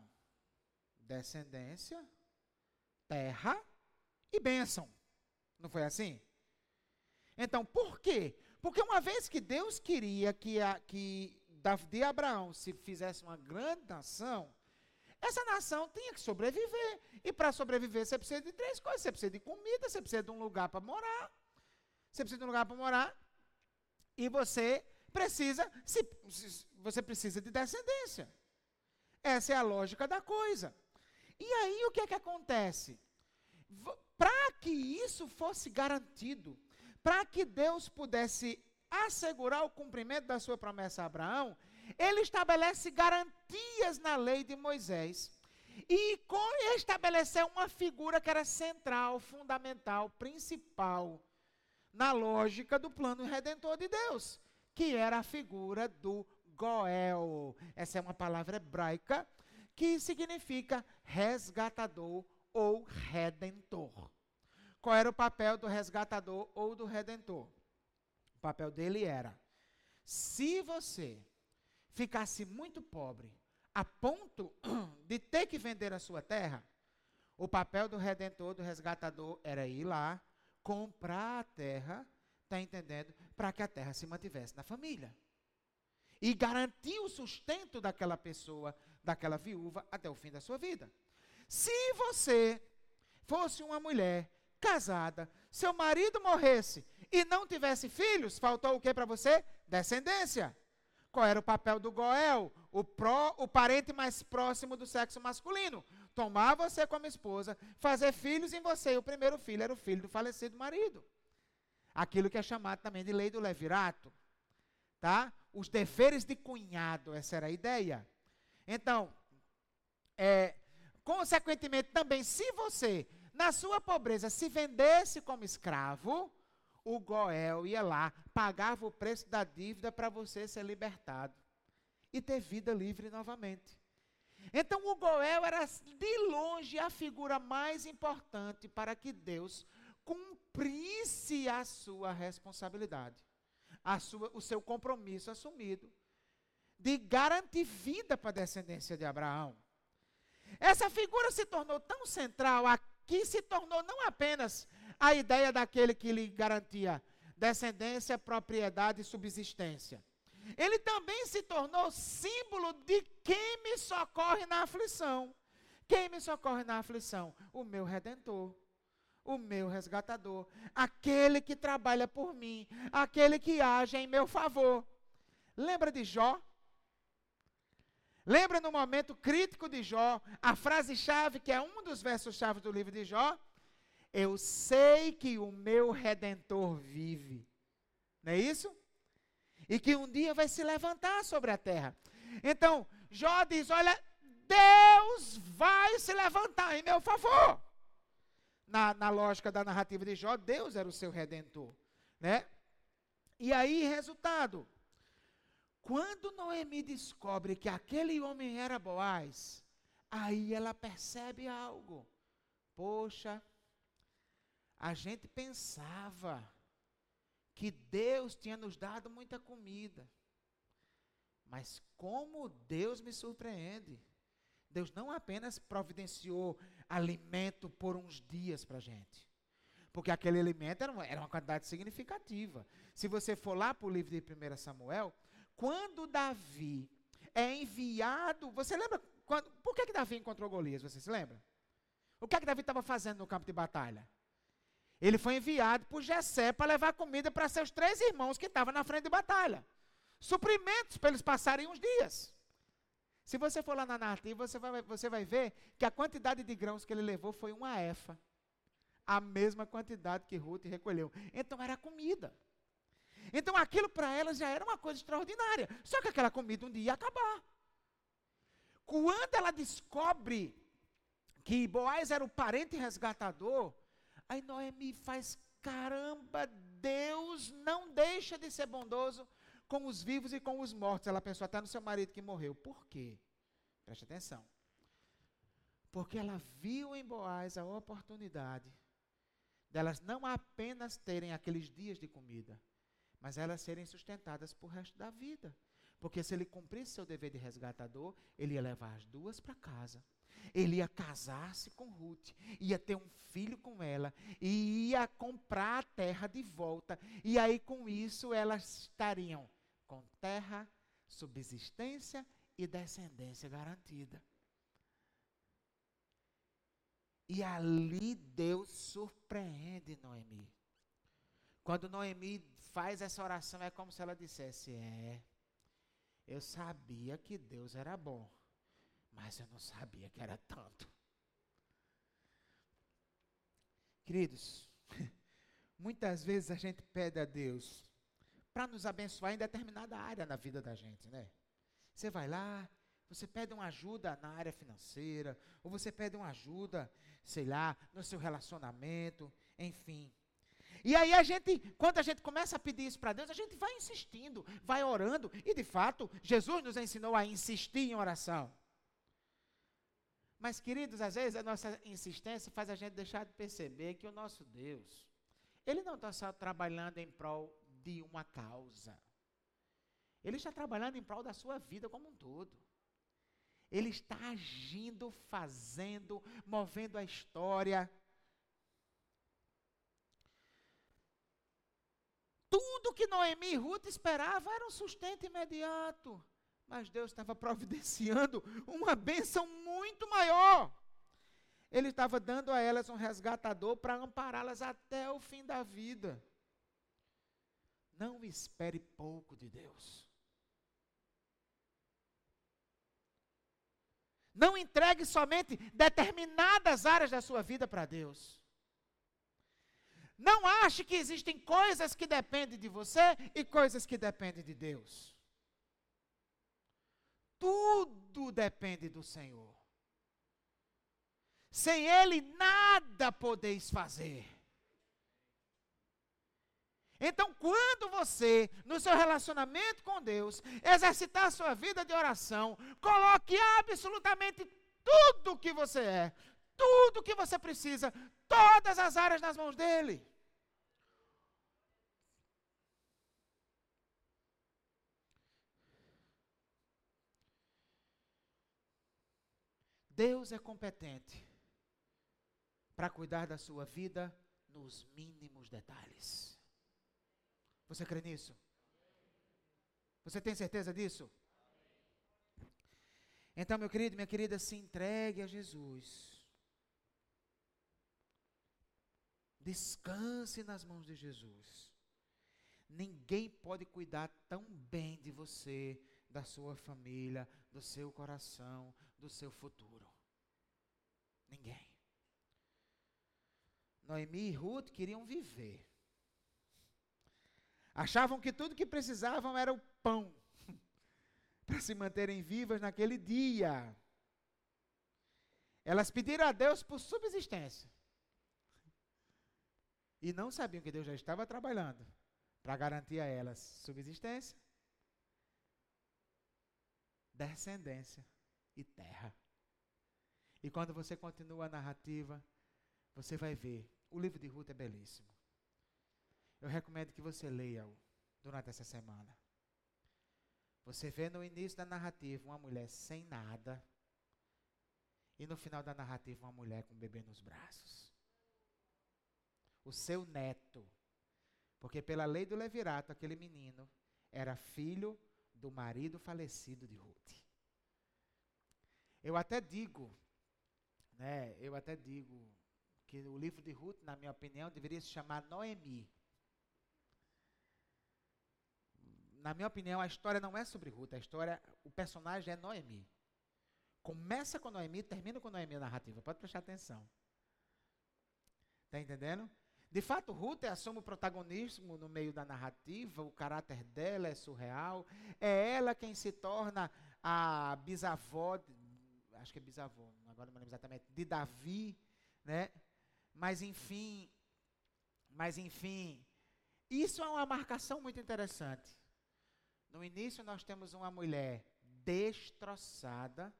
S1: descendência, terra e bênção. Não foi assim? Então, por quê? Porque uma vez que Deus queria que, a, que de Abraão se fizesse uma grande nação, essa nação tinha que sobreviver. E para sobreviver, você precisa de três coisas: você precisa de comida, você precisa de um lugar para morar, você precisa de um lugar para morar, e você precisa, se, você precisa de descendência. Essa é a lógica da coisa. E aí o que é que acontece? Para que isso fosse garantido, para que Deus pudesse assegurar o cumprimento da sua promessa a Abraão, ele estabelece garantias na lei de Moisés e estabeleceu uma figura que era central, fundamental, principal na lógica do plano redentor de Deus, que era a figura do Goel. Essa é uma palavra hebraica que significa resgatador ou redentor. Qual era o papel do resgatador ou do redentor? Papel dele era: se você ficasse muito pobre, a ponto de ter que vender a sua terra, o papel do redentor, do resgatador, era ir lá, comprar a terra, está entendendo? Para que a terra se mantivesse na família. E garantir o sustento daquela pessoa, daquela viúva, até o fim da sua vida. Se você fosse uma mulher casada, seu marido morresse e não tivesse filhos, faltou o que para você? Descendência. Qual era o papel do Goel? O, pró, o parente mais próximo do sexo masculino. Tomar você como esposa, fazer filhos em você. E o primeiro filho era o filho do falecido marido. Aquilo que é chamado também de lei do levirato. Tá? Os deveres de cunhado, essa era a ideia. Então, é, consequentemente também, se você, na sua pobreza, se vendesse como escravo, o Goel ia lá, pagava o preço da dívida para você ser libertado e ter vida livre novamente. Então o Goel era de longe a figura mais importante para que Deus cumprisse a sua responsabilidade, a sua, o seu compromisso assumido de garantir vida para a descendência de Abraão. Essa figura se tornou tão central, aqui se tornou não apenas a ideia daquele que lhe garantia descendência, propriedade e subsistência. Ele também se tornou símbolo de quem me socorre na aflição. Quem me socorre na aflição? O meu redentor, o meu resgatador, aquele que trabalha por mim, aquele que age em meu favor. Lembra de Jó? Lembra no momento crítico de Jó, a frase-chave, que é um dos versos-chave do livro de Jó? Eu sei que o meu redentor vive. Não é isso? E que um dia vai se levantar sobre a terra. Então, Jó diz: Olha, Deus vai se levantar em meu favor. Na, na lógica da narrativa de Jó, Deus era o seu redentor. Né? E aí, resultado. Quando Noemi descobre que aquele homem era Boaz, aí ela percebe algo. Poxa, a gente pensava que Deus tinha nos dado muita comida. Mas como Deus me surpreende. Deus não apenas providenciou alimento por uns dias para a gente. Porque aquele alimento era uma, era uma quantidade significativa. Se você for lá para o livro de 1 Samuel, quando Davi é enviado. Você lembra? Quando, por que, que Davi encontrou Golias? Você se lembra? O que é que Davi estava fazendo no campo de batalha? Ele foi enviado por Jessé para levar comida para seus três irmãos que estavam na frente de batalha. Suprimentos para eles passarem uns dias. Se você for lá na narrativa, você vai, você vai ver que a quantidade de grãos que ele levou foi uma efa. A mesma quantidade que Ruth recolheu. Então era comida. Então aquilo para elas já era uma coisa extraordinária. Só que aquela comida um dia ia acabar. Quando ela descobre que Boaz era o parente resgatador, aí Noemi faz: caramba, Deus não deixa de ser bondoso com os vivos e com os mortos. Ela pensou até no seu marido que morreu. Por quê? Preste atenção. Porque ela viu em Boaz a oportunidade delas não apenas terem aqueles dias de comida, mas elas serem sustentadas por resto da vida. Porque se ele cumprisse seu dever de resgatador, ele ia levar as duas para casa. Ele ia casar-se com Ruth, ia ter um filho com ela, e ia comprar a terra de volta. E aí, com isso, elas estariam com terra, subsistência e descendência garantida. E ali Deus surpreende Noemi. Quando Noemi faz essa oração, é como se ela dissesse: É, eu sabia que Deus era bom, mas eu não sabia que era tanto. Queridos, muitas vezes a gente pede a Deus para nos abençoar em determinada área na vida da gente, né? Você vai lá, você pede uma ajuda na área financeira, ou você pede uma ajuda, sei lá, no seu relacionamento, enfim. E aí a gente, quando a gente começa a pedir isso para Deus, a gente vai insistindo, vai orando, e de fato, Jesus nos ensinou a insistir em oração. Mas, queridos, às vezes a nossa insistência faz a gente deixar de perceber que o nosso Deus, Ele não está só trabalhando em prol de uma causa. Ele está trabalhando em prol da sua vida como um todo. Ele está agindo, fazendo, movendo a história. Tudo que Noemi e Ruth esperavam era um sustento imediato. Mas Deus estava providenciando uma bênção muito maior. Ele estava dando a elas um resgatador para ampará-las até o fim da vida. Não espere pouco de Deus. Não entregue somente determinadas áreas da sua vida para Deus. Não ache que existem coisas que dependem de você e coisas que dependem de Deus. Tudo depende do Senhor. Sem Ele nada podeis fazer. Então, quando você, no seu relacionamento com Deus, exercitar a sua vida de oração, coloque absolutamente tudo o que você é, tudo o que você precisa, todas as áreas nas mãos dele. Deus é competente para cuidar da sua vida nos mínimos detalhes. Você crê nisso? Você tem certeza disso? Então, meu querido, minha querida, se entregue a Jesus. Descanse nas mãos de Jesus. Ninguém pode cuidar tão bem de você, da sua família, do seu coração, do seu futuro. Ninguém. Noemi e Ruth queriam viver. Achavam que tudo que precisavam era o pão para se manterem vivas naquele dia. Elas pediram a Deus por subsistência. E não sabiam que Deus já estava trabalhando para garantir a elas subsistência, descendência e terra. E quando você continua a narrativa, você vai ver o livro de Ruth é belíssimo. Eu recomendo que você leia-o durante essa semana. Você vê no início da narrativa uma mulher sem nada. E no final da narrativa, uma mulher com um bebê nos braços. O seu neto. Porque, pela lei do Levirato, aquele menino era filho do marido falecido de Ruth. Eu até digo, né, eu até digo que o livro de Ruth, na minha opinião, deveria se chamar Noemi. Na minha opinião, a história não é sobre Ruth, a história, o personagem é Noemi. Começa com Noemi, termina com Noemi a narrativa. Pode prestar atenção. Está entendendo? De fato, Ruth assume o protagonismo no meio da narrativa, o caráter dela é surreal. É ela quem se torna a bisavó, acho que é bisavó, agora não lembro exatamente, de Davi, né? Mas enfim, mas enfim, isso é uma marcação muito interessante. No início nós temos uma mulher destroçada,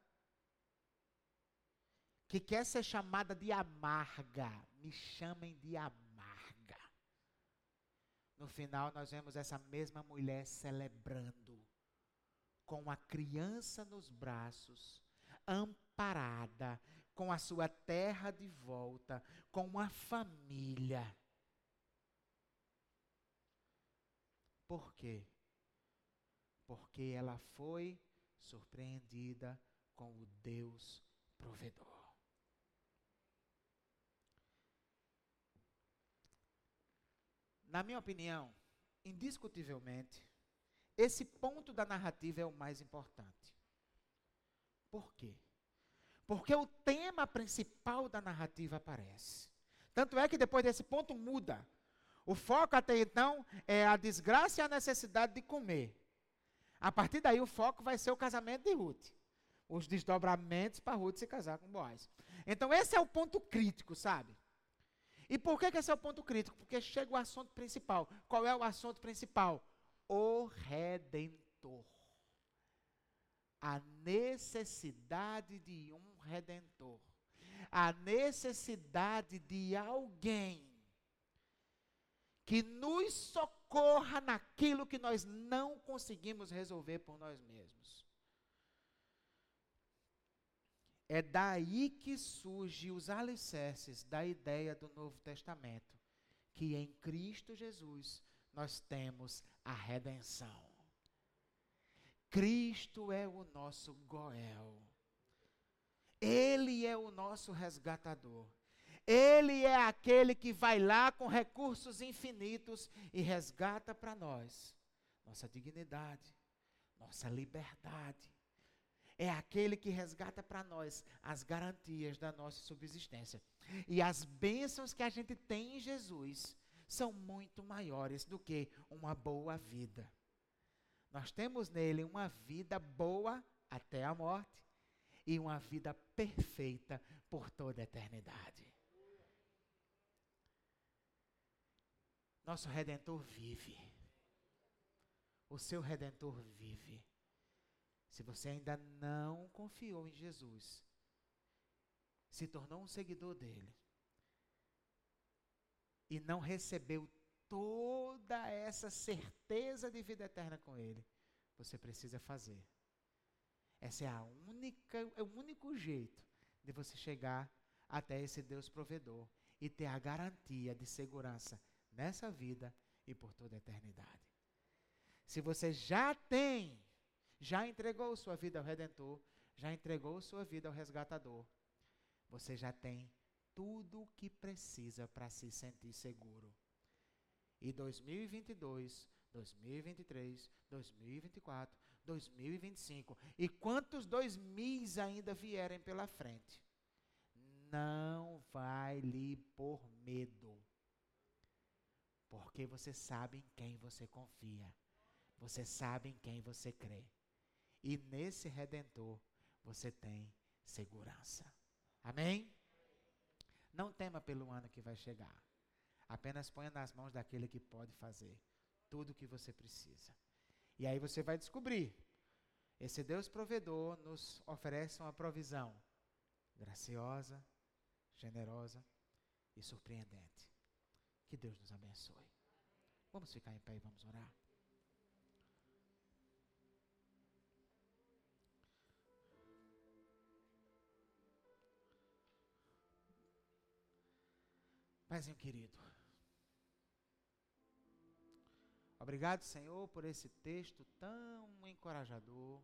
S1: que quer ser chamada de amarga. Me chamem de amarga. No final, nós vemos essa mesma mulher celebrando, com a criança nos braços, amparada, com a sua terra de volta, com uma família. Por quê? Porque ela foi surpreendida com o Deus provedor. Na minha opinião, indiscutivelmente, esse ponto da narrativa é o mais importante. Por quê? Porque o tema principal da narrativa aparece. Tanto é que depois desse ponto muda. O foco até então é a desgraça e a necessidade de comer. A partir daí o foco vai ser o casamento de Ruth. Os desdobramentos para Ruth se casar com Boaz. Então esse é o ponto crítico, sabe? E por que, que esse é o ponto crítico? Porque chega o assunto principal. Qual é o assunto principal? O redentor. A necessidade de um redentor. A necessidade de alguém que nos socorra naquilo que nós não conseguimos resolver por nós mesmos. É daí que surgem os alicerces da ideia do Novo Testamento, que em Cristo Jesus nós temos a redenção. Cristo é o nosso Goel. Ele é o nosso resgatador. Ele é aquele que vai lá com recursos infinitos e resgata para nós nossa dignidade, nossa liberdade, é aquele que resgata para nós as garantias da nossa subsistência. E as bênçãos que a gente tem em Jesus são muito maiores do que uma boa vida. Nós temos nele uma vida boa até a morte e uma vida perfeita por toda a eternidade. Nosso redentor vive. O seu redentor vive. Se você ainda não confiou em Jesus, se tornou um seguidor dele, e não recebeu toda essa certeza de vida eterna com ele, você precisa fazer. Essa é a única, é o único jeito de você chegar até esse Deus provedor e ter a garantia de segurança nessa vida e por toda a eternidade. Se você já tem já entregou sua vida ao Redentor, já entregou sua vida ao Resgatador, você já tem tudo o que precisa para se sentir seguro. E 2022, 2023, 2024, 2025 e quantos dois mil ainda vierem pela frente, não vai lhe pôr medo. Porque você sabe em quem você confia. Você sabe em quem você crê. E nesse redentor você tem segurança. Amém? Não tema pelo ano que vai chegar. Apenas ponha nas mãos daquele que pode fazer tudo o que você precisa. E aí você vai descobrir. Esse Deus provedor nos oferece uma provisão graciosa, generosa e surpreendente. Que Deus nos abençoe. Vamos ficar em pé e vamos orar. Paizinho querido, obrigado, Senhor, por esse texto tão encorajador.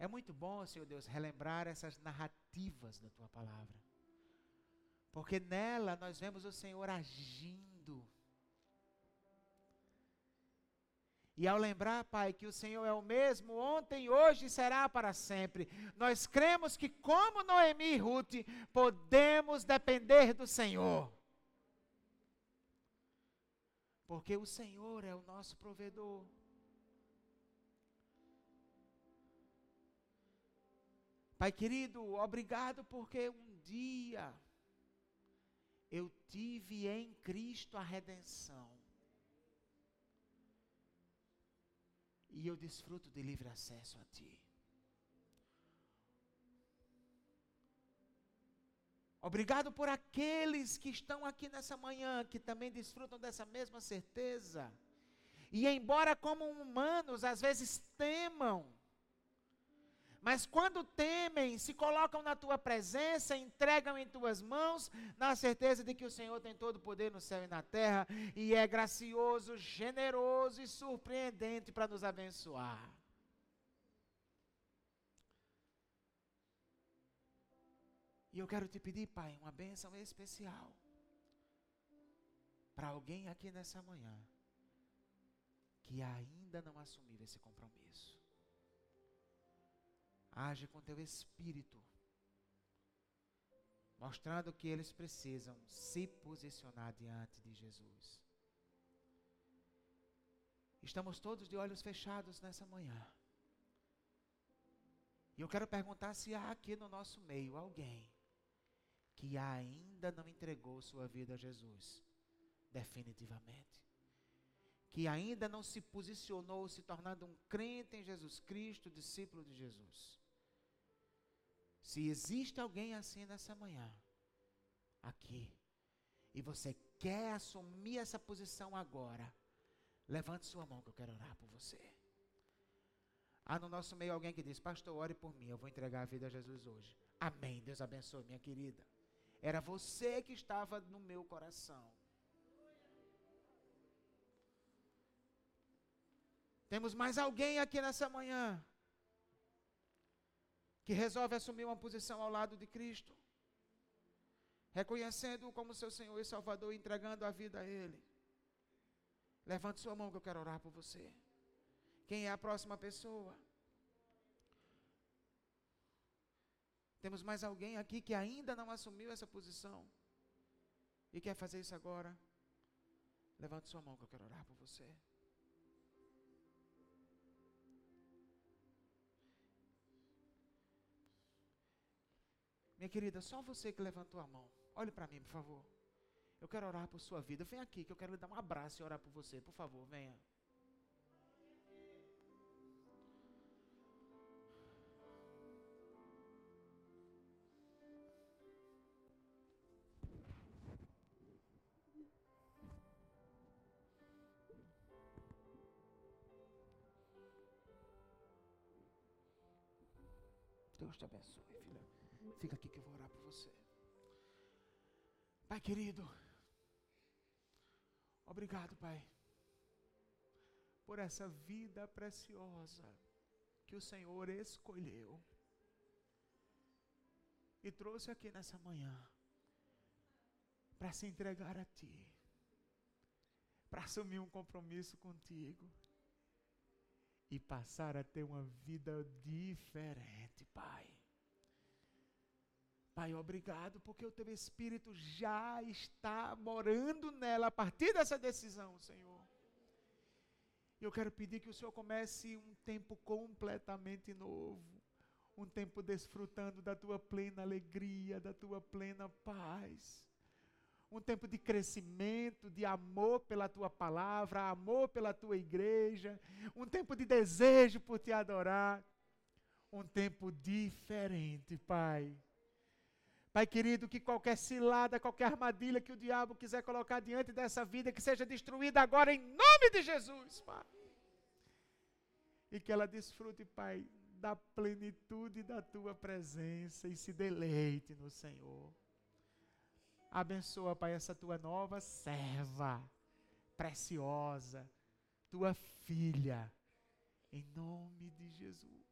S1: É muito bom, Senhor Deus, relembrar essas narrativas da tua palavra. Porque nela nós vemos o Senhor agindo. E ao lembrar, Pai, que o Senhor é o mesmo ontem, hoje e será para sempre, nós cremos que, como Noemi e Ruth, podemos depender do Senhor. Porque o Senhor é o nosso provedor. Pai querido, obrigado porque um dia eu tive em Cristo a redenção. E eu desfruto de livre acesso a Ti. Obrigado por aqueles que estão aqui nessa manhã, que também desfrutam dessa mesma certeza. E embora como humanos às vezes temam, mas quando temem, se colocam na tua presença, entregam em tuas mãos, na certeza de que o Senhor tem todo o poder no céu e na terra, e é gracioso, generoso e surpreendente para nos abençoar. E eu quero te pedir, Pai, uma bênção especial para alguém aqui nessa manhã que ainda não assumiu esse compromisso. Age com teu espírito, mostrando que eles precisam se posicionar diante de Jesus. Estamos todos de olhos fechados nessa manhã. E eu quero perguntar se há aqui no nosso meio alguém que ainda não entregou sua vida a Jesus definitivamente. Que ainda não se posicionou se tornando um crente em Jesus Cristo, discípulo de Jesus. Se existe alguém assim nessa manhã, aqui, e você quer assumir essa posição agora, levante sua mão que eu quero orar por você. Há no nosso meio alguém que diz: Pastor, ore por mim, eu vou entregar a vida a Jesus hoje. Amém. Deus abençoe, minha querida. Era você que estava no meu coração. Temos mais alguém aqui nessa manhã que resolve assumir uma posição ao lado de Cristo, reconhecendo-o como seu Senhor e Salvador, entregando a vida a Ele. Levante sua mão que eu quero orar por você. Quem é a próxima pessoa? Temos mais alguém aqui que ainda não assumiu essa posição e quer fazer isso agora? Levante sua mão que eu quero orar por você. Minha querida, só você que levantou a mão. Olhe para mim, por favor. Eu quero orar por sua vida. Vem aqui que eu quero lhe dar um abraço e orar por você. Por favor, venha. Deus te abençoe, filha. Fica aqui que eu vou orar por você. Pai querido, obrigado, Pai, por essa vida preciosa que o Senhor escolheu e trouxe aqui nessa manhã para se entregar a Ti, para assumir um compromisso contigo e passar a ter uma vida diferente, Pai. Pai, obrigado, porque o teu Espírito já está morando nela a partir dessa decisão, Senhor. Eu quero pedir que o Senhor comece um tempo completamente novo, um tempo desfrutando da tua plena alegria, da tua plena paz. Um tempo de crescimento, de amor pela tua palavra, amor pela tua igreja, um tempo de desejo por te adorar. Um tempo diferente, Pai Pai querido, que qualquer cilada, qualquer armadilha que o diabo quiser colocar diante dessa vida, que seja destruída agora em nome de Jesus, Pai. E que ela desfrute, Pai, da plenitude da tua presença e se deleite no Senhor. Abençoa, Pai, essa tua nova serva, preciosa, tua filha, em nome de Jesus.